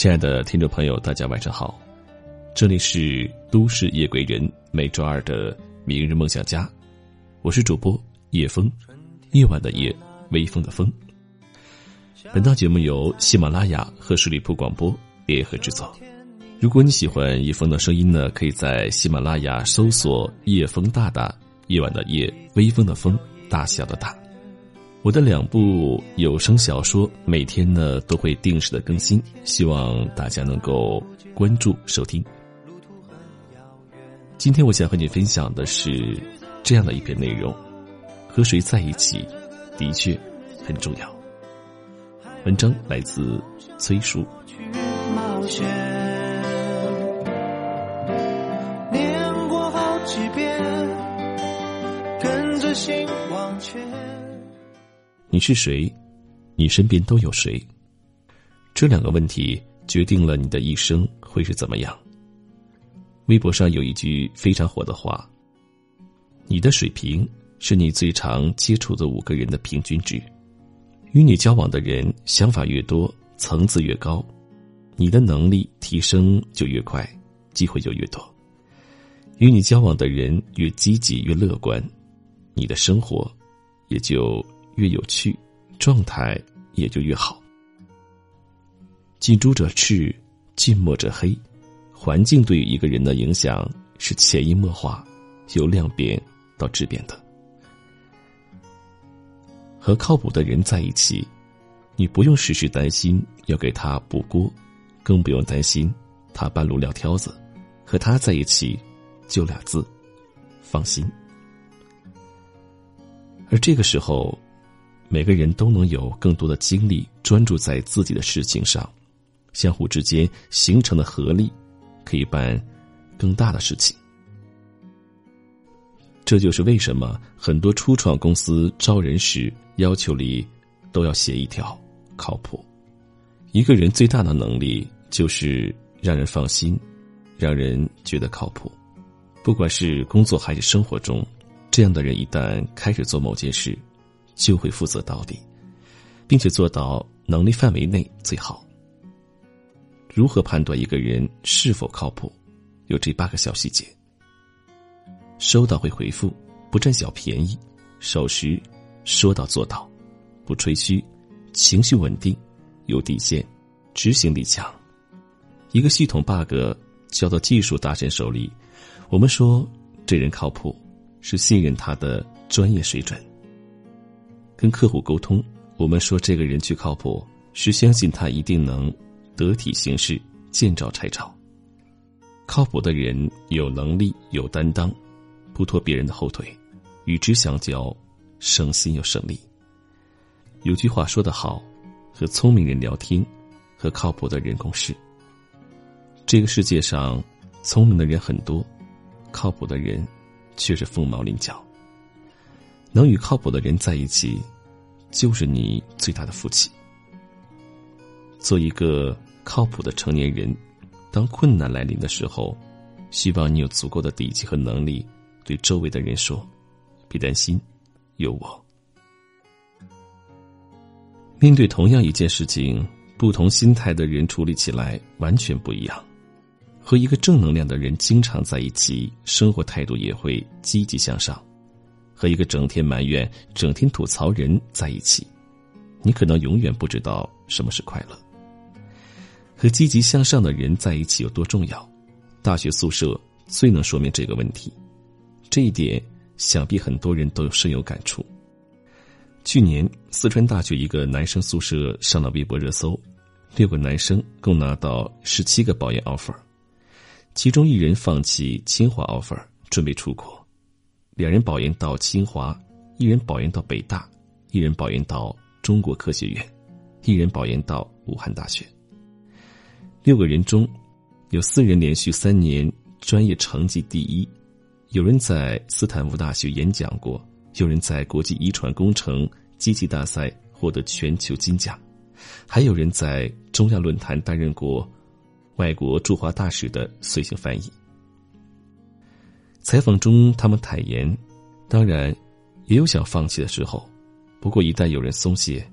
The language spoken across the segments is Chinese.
亲爱的听众朋友，大家晚上好，这里是都市夜归人每周二的明日梦想家，我是主播叶风，夜晚的夜，微风的风。本档节目由喜马拉雅和十里铺广播联合制作。如果你喜欢叶风的声音呢，可以在喜马拉雅搜索“叶风大大”，夜晚的夜，微风的风，大小的大。我的两部有声小说每天呢都会定时的更新，希望大家能够关注收听。今天我想和你分享的是这样的一篇内容：和谁在一起的确很重要。文章来自崔叔。念过好几遍，跟着心往前。你是谁？你身边都有谁？这两个问题决定了你的一生会是怎么样。微博上有一句非常火的话：“你的水平是你最常接触的五个人的平均值。与你交往的人想法越多，层次越高，你的能力提升就越快，机会就越多。与你交往的人越积极越乐观，你的生活也就……”越有趣，状态也就越好。近朱者赤，近墨者黑。环境对于一个人的影响是潜移默化，由量变到质变的。和靠谱的人在一起，你不用时时担心要给他补锅，更不用担心他半路撂挑子。和他在一起，就俩字：放心。而这个时候。每个人都能有更多的精力专注在自己的事情上，相互之间形成的合力，可以办更大的事情。这就是为什么很多初创公司招人时要求里都要写一条靠谱。一个人最大的能力就是让人放心，让人觉得靠谱。不管是工作还是生活中，这样的人一旦开始做某件事。就会负责到底，并且做到能力范围内最好。如何判断一个人是否靠谱？有这八个小细节：收到会回复，不占小便宜，守时，说到做到，不吹嘘，情绪稳定，有底线，执行力强。一个系统 bug 交到技术大神手里，我们说这人靠谱，是信任他的专业水准。跟客户沟通，我们说这个人去靠谱，是相信他一定能得体行事、见招拆招。靠谱的人有能力、有担当，不拖别人的后腿，与之相交，省心又省力。有句话说得好：和聪明人聊天，和靠谱的人共事。这个世界上，聪明的人很多，靠谱的人却是凤毛麟角。能与靠谱的人在一起，就是你最大的福气。做一个靠谱的成年人，当困难来临的时候，希望你有足够的底气和能力，对周围的人说：“别担心，有我。”面对同样一件事情，不同心态的人处理起来完全不一样。和一个正能量的人经常在一起，生活态度也会积极向上。和一个整天埋怨、整天吐槽人在一起，你可能永远不知道什么是快乐。和积极向上的人在一起有多重要？大学宿舍最能说明这个问题。这一点，想必很多人都有深有感触。去年，四川大学一个男生宿舍上了微博热搜，六个男生共拿到十七个保研 offer，其中一人放弃清华 offer，准备出国。两人保研到清华，一人保研到北大，一人保研到中国科学院，一人保研到武汉大学。六个人中，有四人连续三年专业成绩第一，有人在斯坦福大学演讲过，有人在国际遗传工程机器大赛获得全球金奖，还有人在中亚论坛担任过外国驻华大使的随行翻译。采访中，他们坦言，当然也有想放弃的时候，不过一旦有人松懈，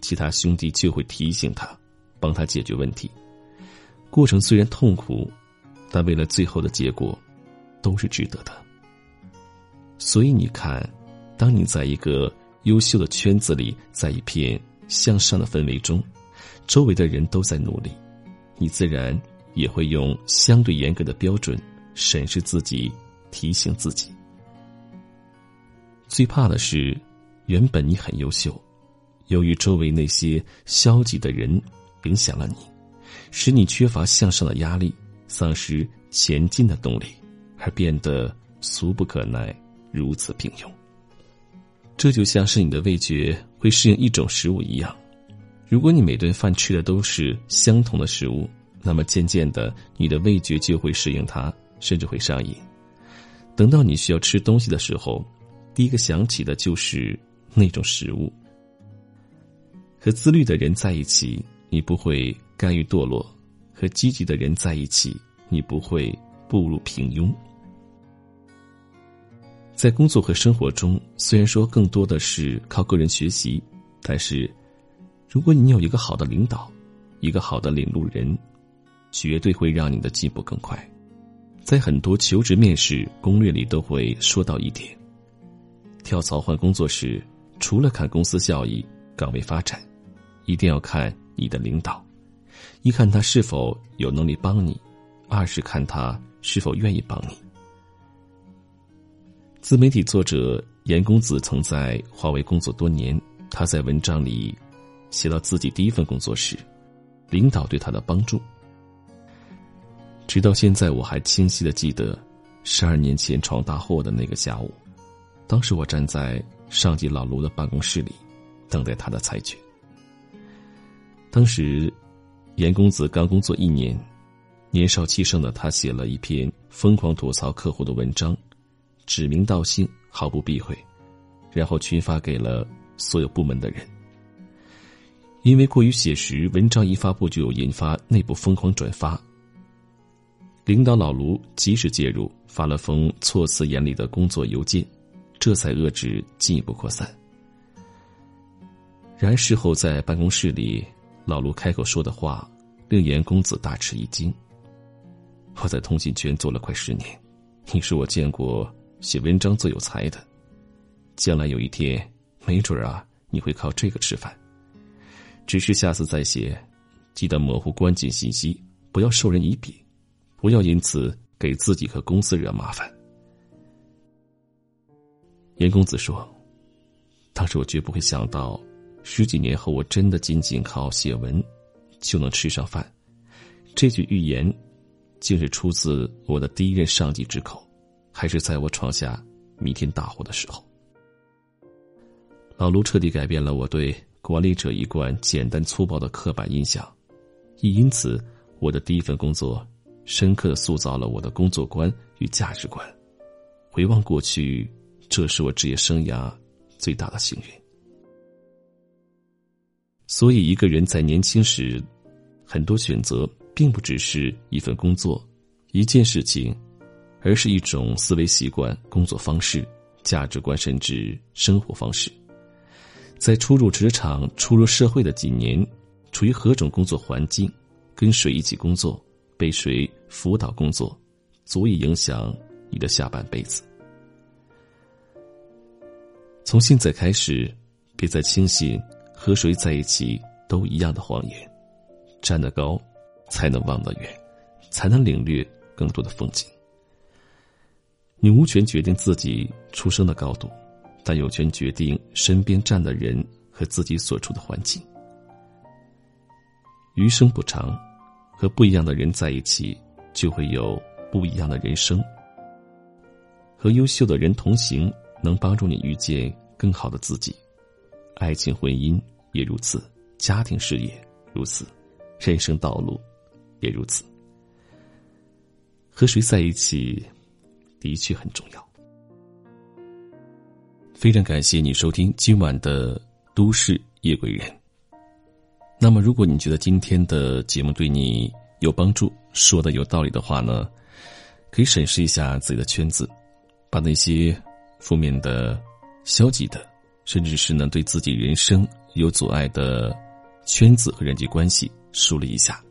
其他兄弟就会提醒他，帮他解决问题。过程虽然痛苦，但为了最后的结果，都是值得的。所以你看，当你在一个优秀的圈子里，在一片向上的氛围中，周围的人都在努力，你自然也会用相对严格的标准审视自己，提醒自己。最怕的是，原本你很优秀，由于周围那些消极的人影响了你，使你缺乏向上的压力，丧失前进的动力，而变得俗不可耐，如此平庸。这就像是你的味觉会适应一种食物一样，如果你每顿饭吃的都是相同的食物，那么渐渐的，你的味觉就会适应它，甚至会上瘾。等到你需要吃东西的时候，第一个想起的就是那种食物。和自律的人在一起，你不会甘于堕落；和积极的人在一起，你不会步入平庸。在工作和生活中，虽然说更多的是靠个人学习，但是，如果你有一个好的领导，一个好的领路人，绝对会让你的进步更快。在很多求职面试攻略里都会说到一点。跳槽换工作时，除了看公司效益、岗位发展，一定要看你的领导。一看他是否有能力帮你，二是看他是否愿意帮你。自媒体作者严公子曾在华为工作多年，他在文章里写到自己第一份工作时，领导对他的帮助。直到现在，我还清晰的记得十二年前闯大祸的那个下午。当时我站在上级老卢的办公室里，等待他的裁决。当时，严公子刚工作一年，年少气盛的他写了一篇疯狂吐槽客户的文章，指名道姓，毫不避讳，然后群发给了所有部门的人。因为过于写实，文章一发布就引发内部疯狂转发。领导老卢及时介入，发了封措辞严厉的工作邮件。这才遏制进一步扩散。然事后在办公室里，老卢开口说的话令严公子大吃一惊。我在通信圈做了快十年，你是我见过写文章最有才的。将来有一天，没准啊，你会靠这个吃饭。只是下次再写，记得模糊关键信息，不要授人以柄，不要因此给自己和公司惹麻烦。严公子说：“当时我绝不会想到，十几年后我真的仅仅靠写文就能吃上饭。”这句预言，竟是出自我的第一任上级之口，还是在我闯下弥天大祸的时候。老卢彻底改变了我对管理者一贯简单粗暴的刻板印象，亦因此，我的第一份工作深刻的塑造了我的工作观与价值观。回望过去。这是我职业生涯最大的幸运。所以，一个人在年轻时，很多选择并不只是一份工作、一件事情，而是一种思维习惯、工作方式、价值观，甚至生活方式。在初入职场、初入社会的几年，处于何种工作环境，跟谁一起工作，被谁辅导工作，足以影响你的下半辈子。从现在开始，别再轻信和谁在一起都一样的谎言。站得高，才能望得远，才能领略更多的风景。你无权决定自己出生的高度，但有权决定身边站的人和自己所处的环境。余生不长，和不一样的人在一起，就会有不一样的人生。和优秀的人同行。能帮助你遇见更好的自己，爱情婚姻也如此，家庭事业如此，人生道路也如此。和谁在一起，的确很重要。非常感谢你收听今晚的《都市夜归人》。那么，如果你觉得今天的节目对你有帮助，说的有道理的话呢，可以审视一下自己的圈子，把那些。负面的、消极的，甚至是呢对自己人生有阻碍的圈子和人际关系梳理一下。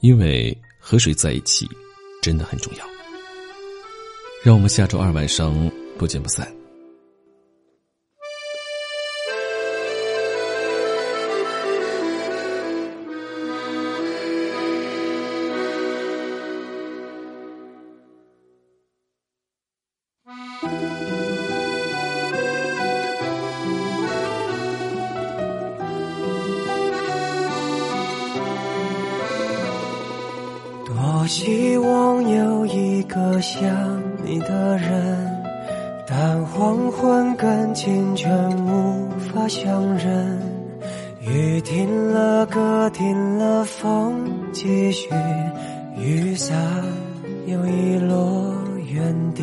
因为和谁在一起真的很重要。让我们下周二晚上不见不散。多希望有一个像你的人，但黄昏跟清晨无法相认。雨停了，歌停了，风继续，雨伞又遗落原地。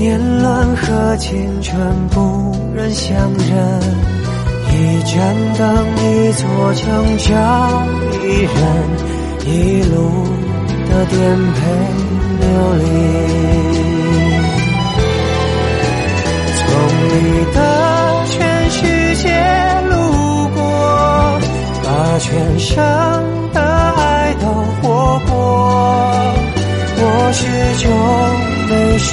年轮和青春不忍相认。一盏灯，一座城，叫一人一路的颠沛流离。从你的全世界路过，把全生的爱都活过。我始终没说，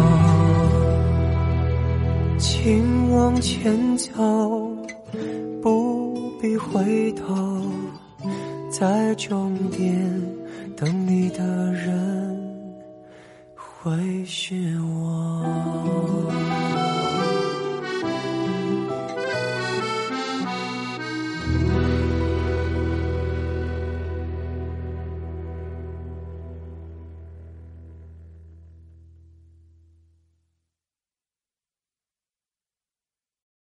回头，在终点等你的人会是我。